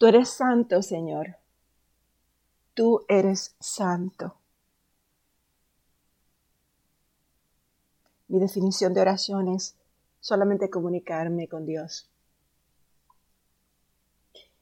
Tú eres santo, Señor. Tú eres santo. Mi definición de oración es solamente comunicarme con Dios.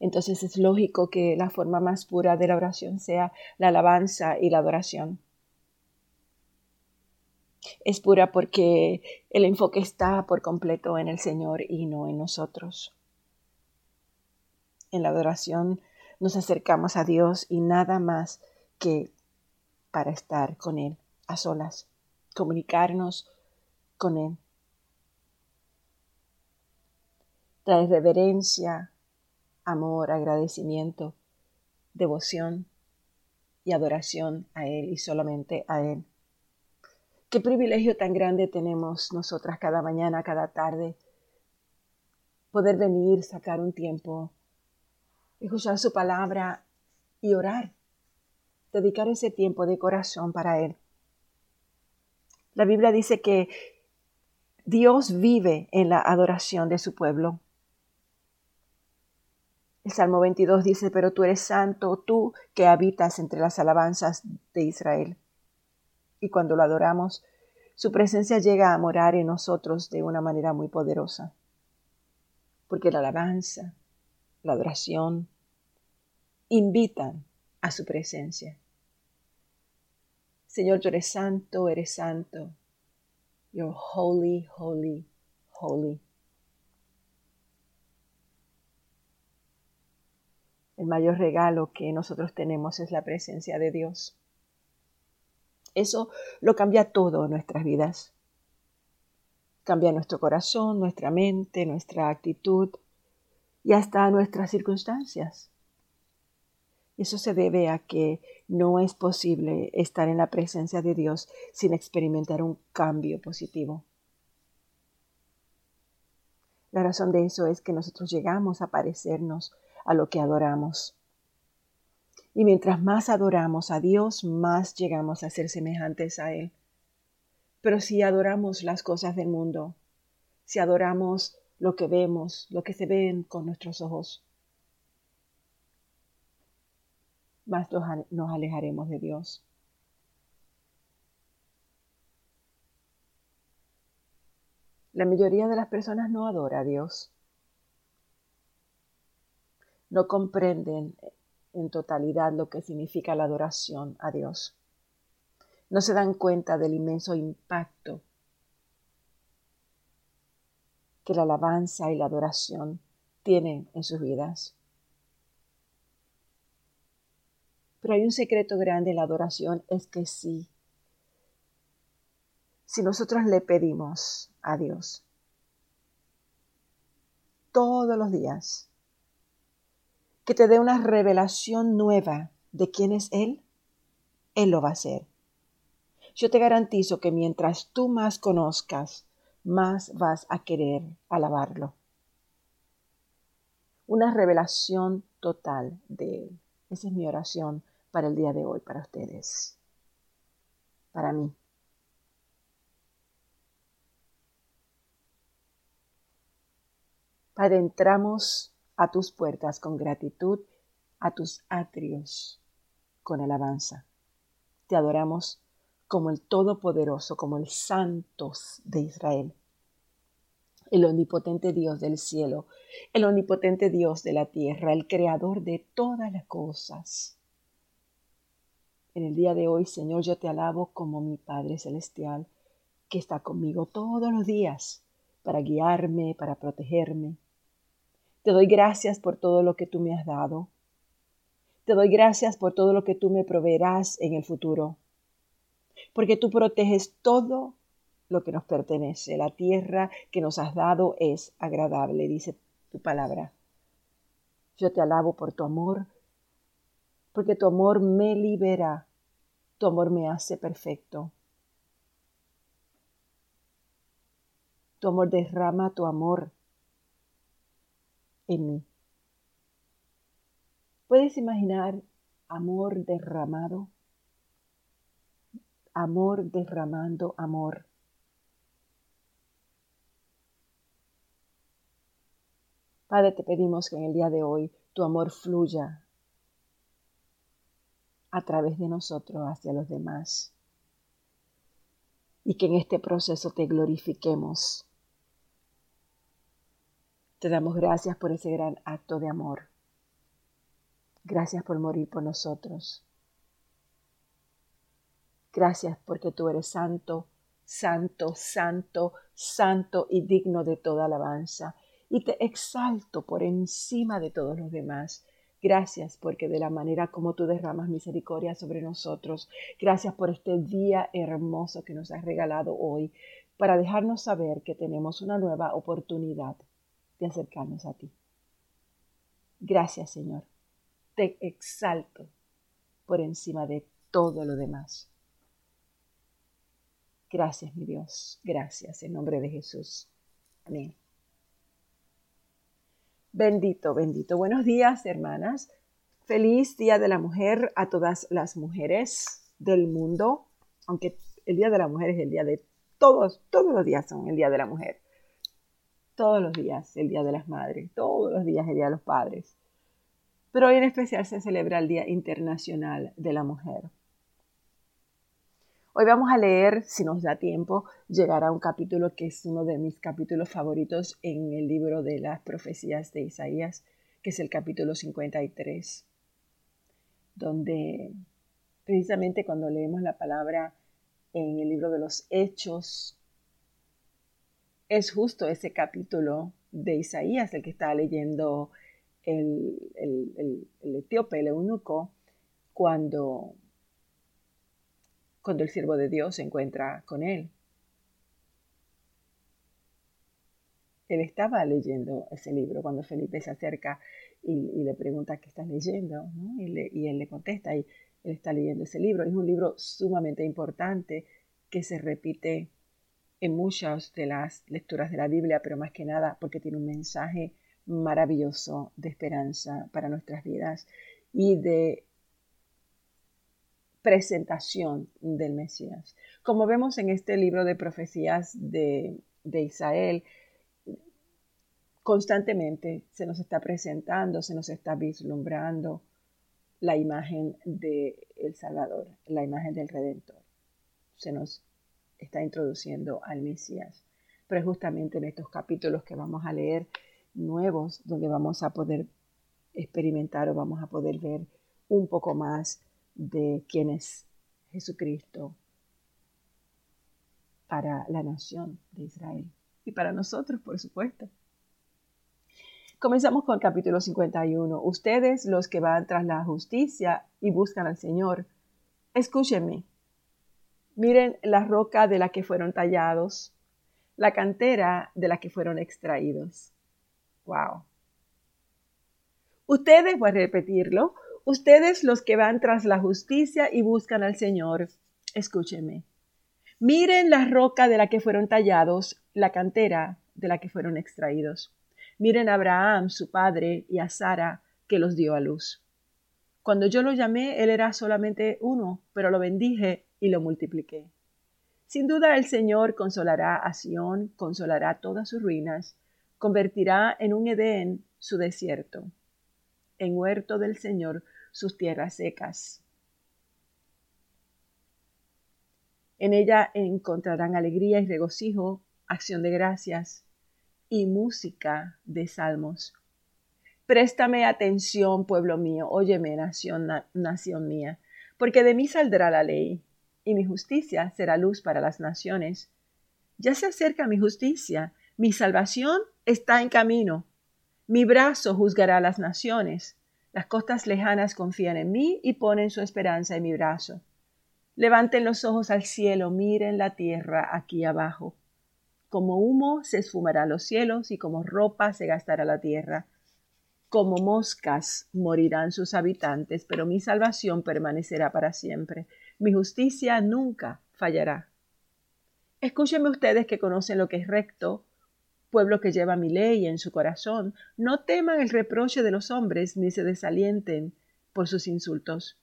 Entonces es lógico que la forma más pura de la oración sea la alabanza y la adoración. Es pura porque el enfoque está por completo en el Señor y no en nosotros. En la adoración nos acercamos a Dios y nada más que para estar con Él a solas, comunicarnos con Él. Trae reverencia, amor, agradecimiento, devoción y adoración a Él y solamente a Él. Qué privilegio tan grande tenemos nosotras cada mañana, cada tarde, poder venir, sacar un tiempo, escuchar su palabra y orar, dedicar ese tiempo de corazón para Él. La Biblia dice que Dios vive en la adoración de su pueblo. El Salmo 22 dice, pero tú eres santo, tú que habitas entre las alabanzas de Israel. Y cuando lo adoramos, su presencia llega a morar en nosotros de una manera muy poderosa. Porque la alabanza, la adoración, invitan a su presencia. Señor, tú eres santo, eres santo. You're holy, holy, holy. El mayor regalo que nosotros tenemos es la presencia de Dios. Eso lo cambia todo en nuestras vidas. Cambia nuestro corazón, nuestra mente, nuestra actitud y hasta nuestras circunstancias. Eso se debe a que no es posible estar en la presencia de Dios sin experimentar un cambio positivo. La razón de eso es que nosotros llegamos a parecernos a lo que adoramos. Y mientras más adoramos a Dios, más llegamos a ser semejantes a Él. Pero si adoramos las cosas del mundo, si adoramos lo que vemos, lo que se ven con nuestros ojos, más nos alejaremos de Dios. La mayoría de las personas no adora a Dios no comprenden en totalidad lo que significa la adoración a Dios. No se dan cuenta del inmenso impacto que la alabanza y la adoración tienen en sus vidas. Pero hay un secreto grande en la adoración, es que sí, si nosotros le pedimos a Dios todos los días, que te dé una revelación nueva de quién es Él, Él lo va a hacer. Yo te garantizo que mientras tú más conozcas, más vas a querer alabarlo. Una revelación total de Él. Esa es mi oración para el día de hoy, para ustedes, para mí. Padre, entramos a tus puertas con gratitud, a tus atrios con alabanza. Te adoramos como el Todopoderoso, como el Santos de Israel, el omnipotente Dios del cielo, el omnipotente Dios de la tierra, el creador de todas las cosas. En el día de hoy, Señor, yo te alabo como mi Padre Celestial, que está conmigo todos los días para guiarme, para protegerme, te doy gracias por todo lo que tú me has dado. Te doy gracias por todo lo que tú me proveerás en el futuro. Porque tú proteges todo lo que nos pertenece. La tierra que nos has dado es agradable, dice tu palabra. Yo te alabo por tu amor, porque tu amor me libera, tu amor me hace perfecto. Tu amor derrama tu amor en mí. ¿Puedes imaginar amor derramado? Amor derramando amor. Padre, te pedimos que en el día de hoy tu amor fluya a través de nosotros hacia los demás. Y que en este proceso te glorifiquemos. Te damos gracias por ese gran acto de amor. Gracias por morir por nosotros. Gracias porque tú eres santo, santo, santo, santo y digno de toda alabanza. Y te exalto por encima de todos los demás. Gracias porque de la manera como tú derramas misericordia sobre nosotros, gracias por este día hermoso que nos has regalado hoy para dejarnos saber que tenemos una nueva oportunidad de acercarnos a ti. Gracias Señor. Te exalto por encima de todo lo demás. Gracias, mi Dios. Gracias en nombre de Jesús. Amén. Bendito, bendito. Buenos días, hermanas. Feliz Día de la Mujer a todas las mujeres del mundo, aunque el Día de la Mujer es el día de todos, todos los días son el Día de la Mujer. Todos los días el Día de las Madres, todos los días el Día de los Padres. Pero hoy en especial se celebra el Día Internacional de la Mujer. Hoy vamos a leer, si nos da tiempo, llegar a un capítulo que es uno de mis capítulos favoritos en el libro de las profecías de Isaías, que es el capítulo 53, donde precisamente cuando leemos la palabra en el libro de los Hechos, es justo ese capítulo de Isaías el que está leyendo el, el, el etíope, el eunuco, cuando cuando el siervo de Dios se encuentra con él. Él estaba leyendo ese libro cuando Felipe se acerca y, le pregunta qué estás leyendo, y, él le contesta y él está leyendo ese libro. Es un libro sumamente importante que se repite en muchas de las lecturas de la Biblia, pero más que nada porque tiene un mensaje maravilloso de esperanza para nuestras vidas y de presentación del Mesías. Como vemos en este libro de profecías de, de Israel, constantemente se nos está presentando, se nos está vislumbrando la imagen del el Salvador, la imagen del Redentor. Se nos está introduciendo al Mesías. Pero es justamente en estos capítulos que vamos a leer nuevos donde vamos a poder experimentar o vamos a poder ver un poco más de quién es Jesucristo para la nación de Israel y para nosotros, por supuesto. Comenzamos con el capítulo 51. Ustedes, los que van tras la justicia y buscan al Señor, escúchenme. Miren la roca de la que fueron tallados, la cantera de la que fueron extraídos. Wow. Ustedes, voy a repetirlo, Ustedes los que van tras la justicia y buscan al Señor, escúchenme. Miren la roca de la que fueron tallados, la cantera de la que fueron extraídos. Miren a Abraham, su padre, y a Sara, que los dio a luz. Cuando yo lo llamé, él era solamente uno, pero lo bendije y lo multipliqué. Sin duda el Señor consolará a Sión, consolará todas sus ruinas, convertirá en un Edén su desierto. En huerto del Señor sus tierras secas. En ella encontrarán alegría y regocijo, acción de gracias y música de salmos. Préstame atención, pueblo mío, óyeme, nación, nación mía, porque de mí saldrá la ley, y mi justicia será luz para las naciones. Ya se acerca mi justicia, mi salvación está en camino. Mi brazo juzgará a las naciones. Las costas lejanas confían en mí y ponen su esperanza en mi brazo. Levanten los ojos al cielo, miren la tierra aquí abajo. Como humo se esfumarán los cielos y como ropa se gastará la tierra. Como moscas morirán sus habitantes, pero mi salvación permanecerá para siempre. Mi justicia nunca fallará. Escúchenme ustedes que conocen lo que es recto, pueblo que lleva mi ley en su corazón, no teman el reproche de los hombres ni se desalienten por sus insultos,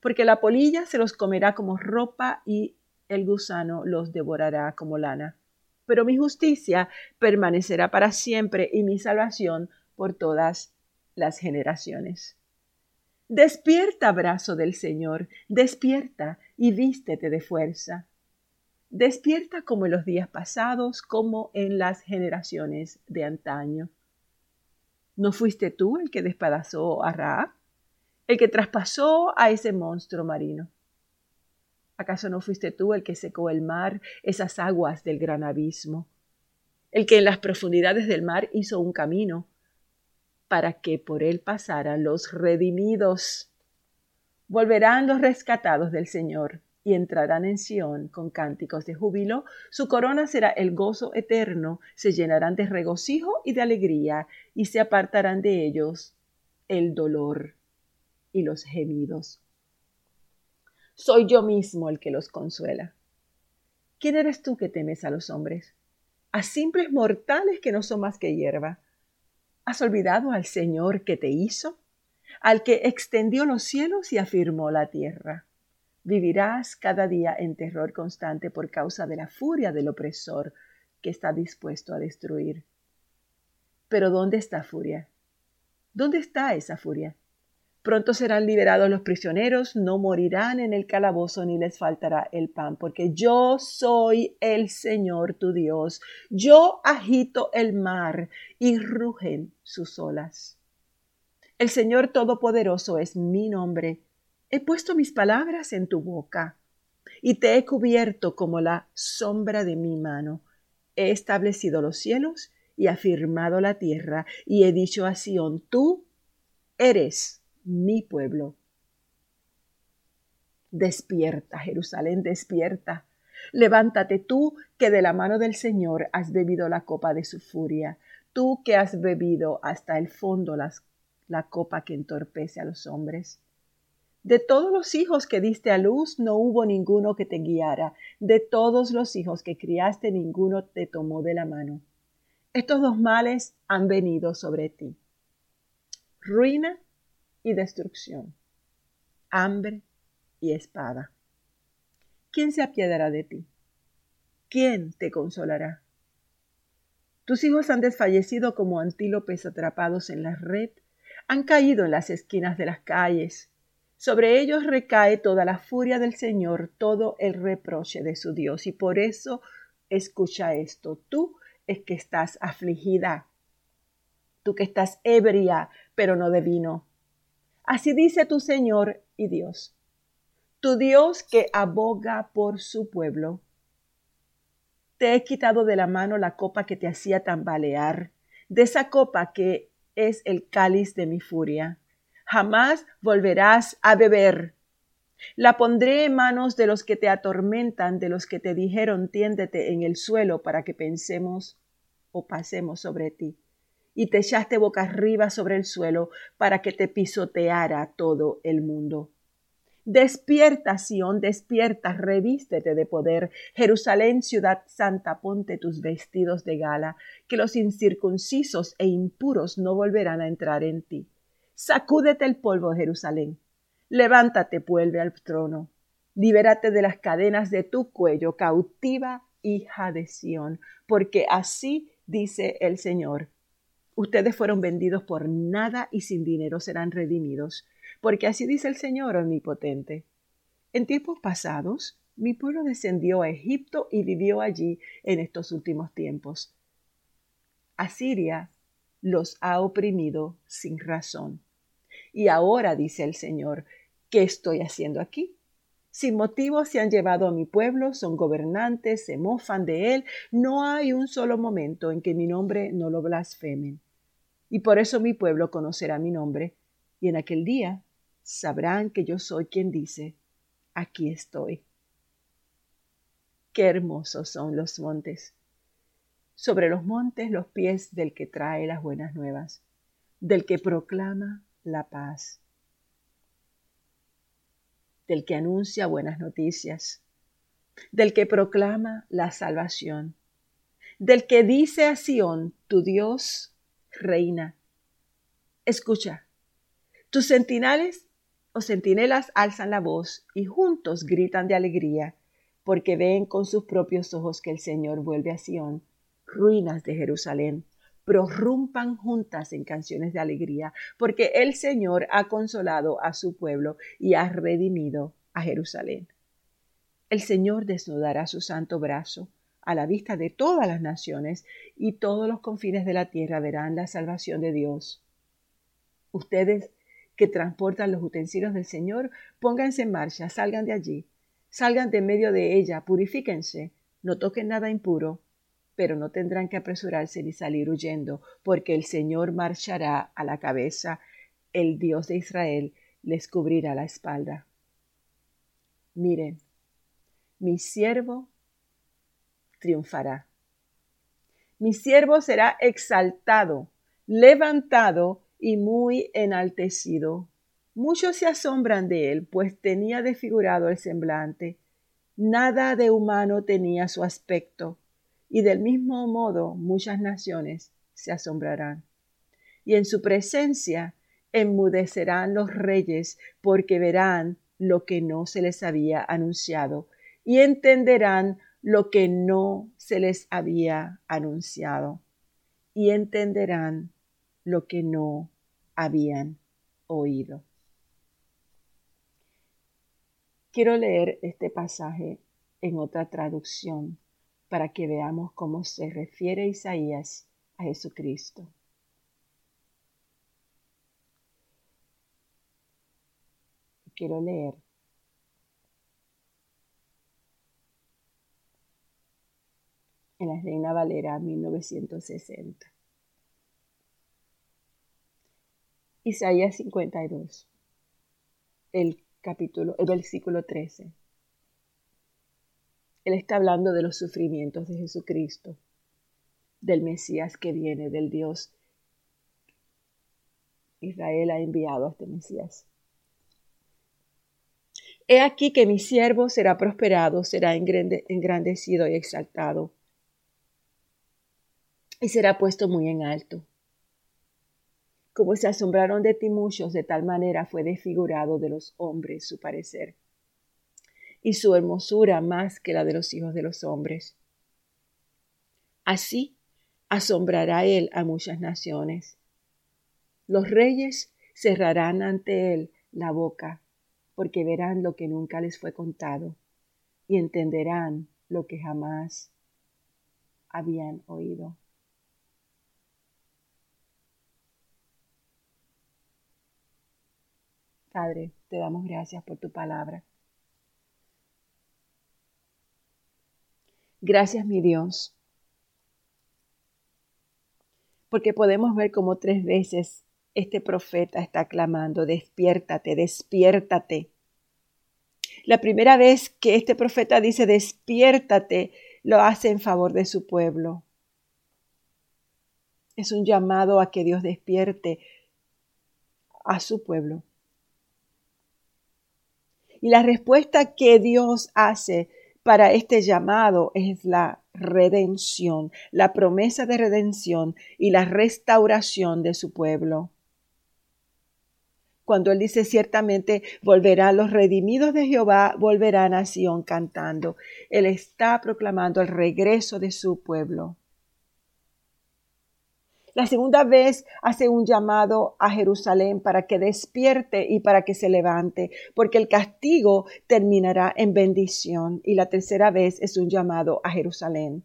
porque la polilla se los comerá como ropa y el gusano los devorará como lana. Pero mi justicia permanecerá para siempre y mi salvación por todas las generaciones. Despierta, brazo del Señor, despierta y vístete de fuerza. Despierta como en los días pasados, como en las generaciones de antaño. ¿No fuiste tú el que despedazó a Raab? El que traspasó a ese monstruo marino. ¿Acaso no fuiste tú el que secó el mar, esas aguas del gran abismo? El que en las profundidades del mar hizo un camino para que por él pasaran los redimidos. Volverán los rescatados del Señor y entrarán en Sión con cánticos de júbilo. Su corona será el gozo eterno, se llenarán de regocijo y de alegría, y se apartarán de ellos el dolor y los gemidos. Soy yo mismo el que los consuela. ¿Quién eres tú que temes a los hombres? A simples mortales que no son más que hierba ¿Has olvidado al Señor que te hizo? Al que extendió los cielos y afirmó la tierra. Vivirás cada día en terror constante por causa de la furia del opresor que está dispuesto a destruir. Pero ¿dónde está furia? ¿Dónde está esa furia? Pronto serán liberados los prisioneros, no morirán en el calabozo ni les faltará el pan, porque yo soy el Señor tu Dios. Yo agito el mar y rugen sus olas. El Señor Todopoderoso es mi nombre. He puesto mis palabras en tu boca y te he cubierto como la sombra de mi mano. He establecido los cielos y afirmado la tierra y he dicho a Sión, tú eres mi pueblo. Despierta, Jerusalén, despierta. Levántate tú que de la mano del Señor has bebido la copa de su furia, tú que has bebido hasta el fondo la copa que entorpece a los hombres. De todos los hijos que diste a luz no hubo ninguno que te guiara, de todos los hijos que criaste ninguno te tomó de la mano. Estos dos males han venido sobre ti. Ruina y destrucción, hambre y espada. ¿Quién se apiadará de ti? ¿Quién te consolará? Tus hijos han desfallecido como antílopes atrapados en la red, han caído en las esquinas de las calles. Sobre ellos recae toda la furia del Señor, todo el reproche de su Dios. Y por eso escucha esto. Tú es que estás afligida, tú que estás ebria, pero no de vino, Así dice tu Señor y Dios, tu Dios que aboga por su pueblo. Te he quitado de la mano la copa que te hacía tambalear, de esa copa que es el cáliz de mi furia. Jamás volverás a beber. La pondré en manos de los que te atormentan, de los que te dijeron tiéndete en el suelo para que pensemos o pasemos sobre ti y te echaste boca arriba sobre el suelo para que te pisoteara todo el mundo. Despierta, Sión, despierta, revístete de poder. Jerusalén, ciudad santa, ponte tus vestidos de gala, que los incircuncisos e impuros no volverán a entrar en ti. Sacúdete el polvo, Jerusalén. Levántate, vuelve al trono. Libérate de las cadenas de tu cuello, cautiva hija de Sión, porque así dice el Señor Ustedes fueron vendidos por nada y sin dinero serán redimidos, porque así dice el Señor omnipotente. En tiempos pasados, mi pueblo descendió a Egipto y vivió allí en estos últimos tiempos. Asiria los ha oprimido sin razón. Y ahora, dice el Señor, ¿qué estoy haciendo aquí? Sin motivo se han llevado a mi pueblo, son gobernantes, se mofan de él. No hay un solo momento en que mi nombre no lo blasfemen. Y por eso mi pueblo conocerá mi nombre, y en aquel día sabrán que yo soy quien dice, aquí estoy. Qué hermosos son los montes. Sobre los montes los pies del que trae las buenas nuevas, del que proclama la paz del que anuncia buenas noticias, del que proclama la salvación, del que dice a Sión, tu Dios reina. Escucha, tus sentinales o centinelas alzan la voz y juntos gritan de alegría, porque ven con sus propios ojos que el Señor vuelve a Sión, ruinas de Jerusalén, prorrumpan juntas en canciones de alegría, porque el Señor ha consolado a su pueblo y ha redimido a Jerusalén. El Señor desnudará su santo brazo a la vista de todas las naciones y todos los confines de la tierra verán la salvación de Dios. Ustedes que transportan los utensilios del Señor, pónganse en marcha, salgan de allí, salgan de medio de ella, purifíquense, no toquen nada impuro, pero no tendrán que apresurarse ni salir huyendo, porque el Señor marchará a la cabeza, el Dios de Israel les cubrirá la espalda. Miren, mi siervo triunfará. Mi siervo será exaltado, levantado y muy enaltecido. Muchos se asombran de él, pues tenía desfigurado el semblante. Nada de humano tenía su aspecto y del mismo modo muchas naciones se asombrarán. Y en su presencia enmudecerán los reyes porque verán lo que no se les había anunciado y entenderán lo que no se les había anunciado y entenderán lo que no habían oído. Quiero leer este pasaje en otra traducción para que veamos cómo se refiere Isaías a Jesucristo. Quiero leer en la Reina Valera 1960. Isaías 52, el capítulo, el versículo 13. Él está hablando de los sufrimientos de Jesucristo, del Mesías que viene, del Dios. Israel ha enviado a este Mesías. He aquí que mi siervo será prosperado, será engrandecido y exaltado, y será puesto muy en alto. Como se asombraron de ti muchos, de tal manera fue desfigurado de los hombres su parecer y su hermosura más que la de los hijos de los hombres. Así asombrará él a muchas naciones. Los reyes cerrarán ante él la boca, porque verán lo que nunca les fue contado y entenderán lo que jamás habían oído. Padre, te damos gracias por tu palabra. Gracias, mi Dios. Porque podemos ver como tres veces este profeta está clamando, despiértate, despiértate. La primera vez que este profeta dice, despiértate, lo hace en favor de su pueblo. Es un llamado a que Dios despierte a su pueblo. Y la respuesta que Dios hace para este llamado es la redención, la promesa de redención y la restauración de su pueblo. Cuando él dice ciertamente volverán los redimidos de Jehová, volverán a Sion cantando. Él está proclamando el regreso de su pueblo. La segunda vez hace un llamado a Jerusalén para que despierte y para que se levante, porque el castigo terminará en bendición. Y la tercera vez es un llamado a Jerusalén.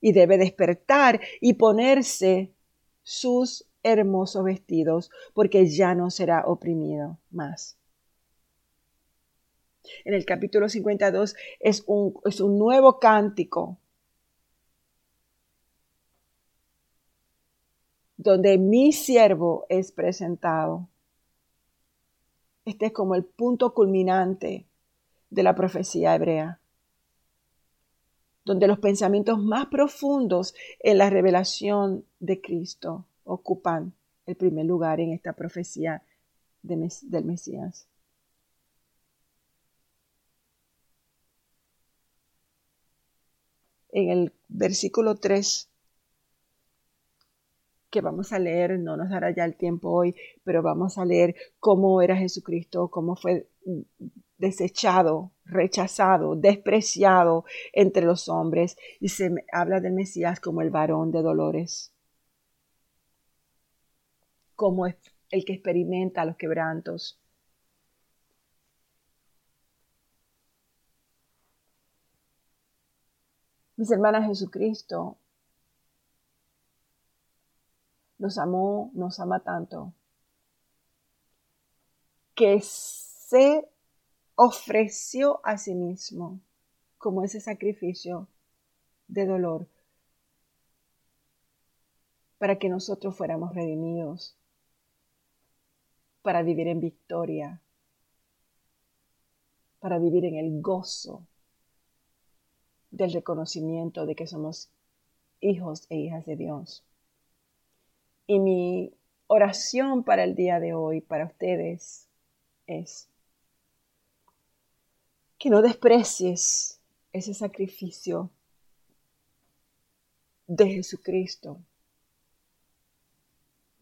Y debe despertar y ponerse sus hermosos vestidos, porque ya no será oprimido más. En el capítulo 52 es un, es un nuevo cántico donde mi siervo es presentado. Este es como el punto culminante de la profecía hebrea, donde los pensamientos más profundos en la revelación de Cristo ocupan el primer lugar en esta profecía del Mesías. En el versículo 3 que vamos a leer, no nos dará ya el tiempo hoy, pero vamos a leer cómo era Jesucristo, cómo fue desechado, rechazado, despreciado entre los hombres, y se habla del Mesías como el varón de dolores. como el que experimenta los quebrantos. Mis hermanas, Jesucristo nos amó, nos ama tanto, que se ofreció a sí mismo como ese sacrificio de dolor para que nosotros fuéramos redimidos, para vivir en victoria, para vivir en el gozo del reconocimiento de que somos hijos e hijas de Dios. Y mi oración para el día de hoy, para ustedes, es que no desprecies ese sacrificio de Jesucristo.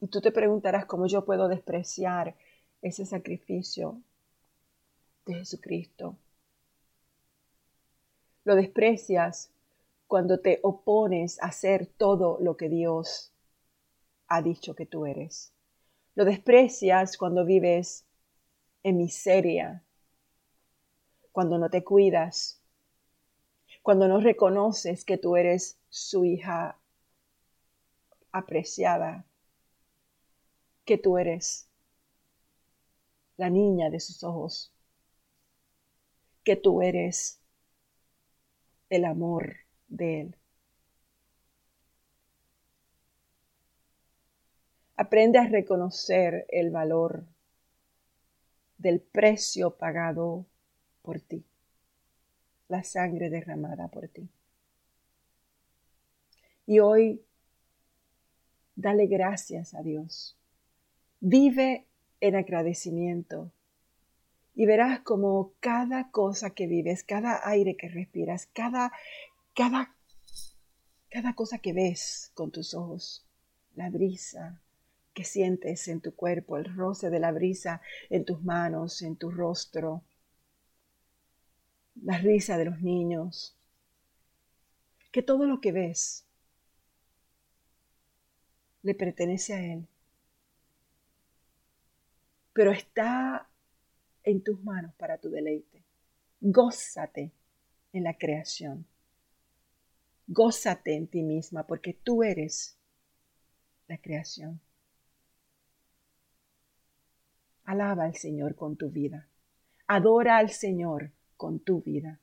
Y tú te preguntarás cómo yo puedo despreciar ese sacrificio de Jesucristo. Lo desprecias cuando te opones a hacer todo lo que Dios ha dicho que tú eres. Lo desprecias cuando vives en miseria, cuando no te cuidas, cuando no reconoces que tú eres su hija apreciada, que tú eres la niña de sus ojos, que tú eres el amor de Él. Aprende a reconocer el valor del precio pagado por ti, la sangre derramada por ti. Y hoy, dale gracias a Dios. Vive en agradecimiento y verás como cada cosa que vives, cada aire que respiras, cada, cada, cada cosa que ves con tus ojos, la brisa que sientes en tu cuerpo, el roce de la brisa en tus manos, en tu rostro, la risa de los niños, que todo lo que ves le pertenece a Él, pero está en tus manos para tu deleite. Gózate en la creación. Gózate en ti misma porque tú eres la creación. Alaba al Señor con tu vida. Adora al Señor con tu vida.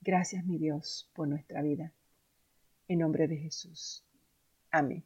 Gracias, mi Dios, por nuestra vida. En nombre de Jesús. Amén.